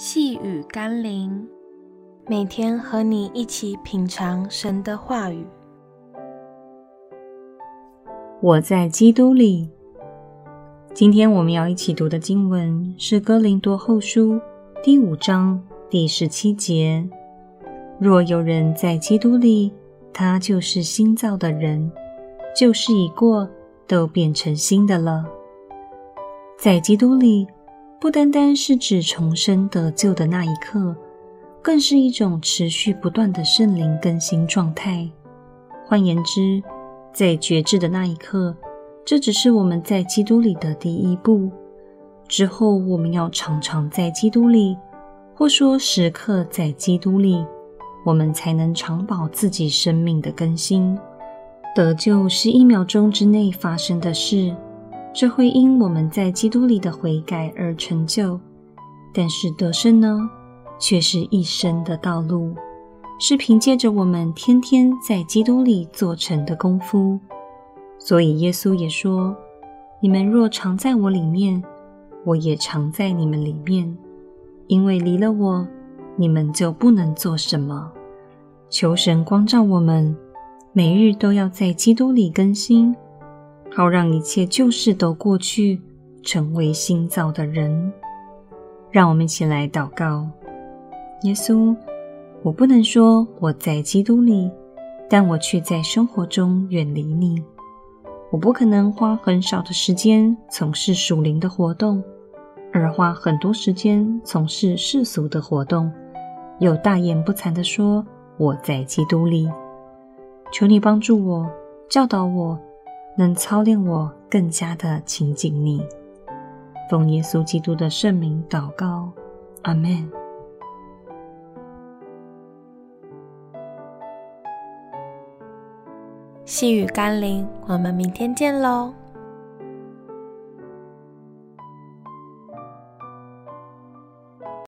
细雨甘霖，每天和你一起品尝神的话语。我在基督里。今天我们要一起读的经文是《哥林多后书》第五章第十七节：“若有人在基督里，他就是新造的人，旧事已过，都变成新的了。”在基督里。不单单是指重生得救的那一刻，更是一种持续不断的圣灵更新状态。换言之，在决志的那一刻，这只是我们在基督里的第一步。之后，我们要常常在基督里，或说时刻在基督里，我们才能长保自己生命的更新。得救是一秒钟之内发生的事。这会因我们在基督里的悔改而成就，但是得胜呢，却是一生的道路，是凭借着我们天天在基督里做成的功夫。所以耶稣也说：“你们若常在我里面，我也常在你们里面。因为离了我，你们就不能做什么。”求神光照我们，每日都要在基督里更新。好让一切旧事都过去，成为新造的人。让我们一起来祷告：耶稣，我不能说我在基督里，但我却在生活中远离你。我不可能花很少的时间从事属灵的活动，而花很多时间从事世俗的活动，又大言不惭地说我在基督里。求你帮助我，教导我。能操练我更加的亲近你，奉耶稣基督的圣名祷告，阿门。细雨甘霖，我们明天见喽。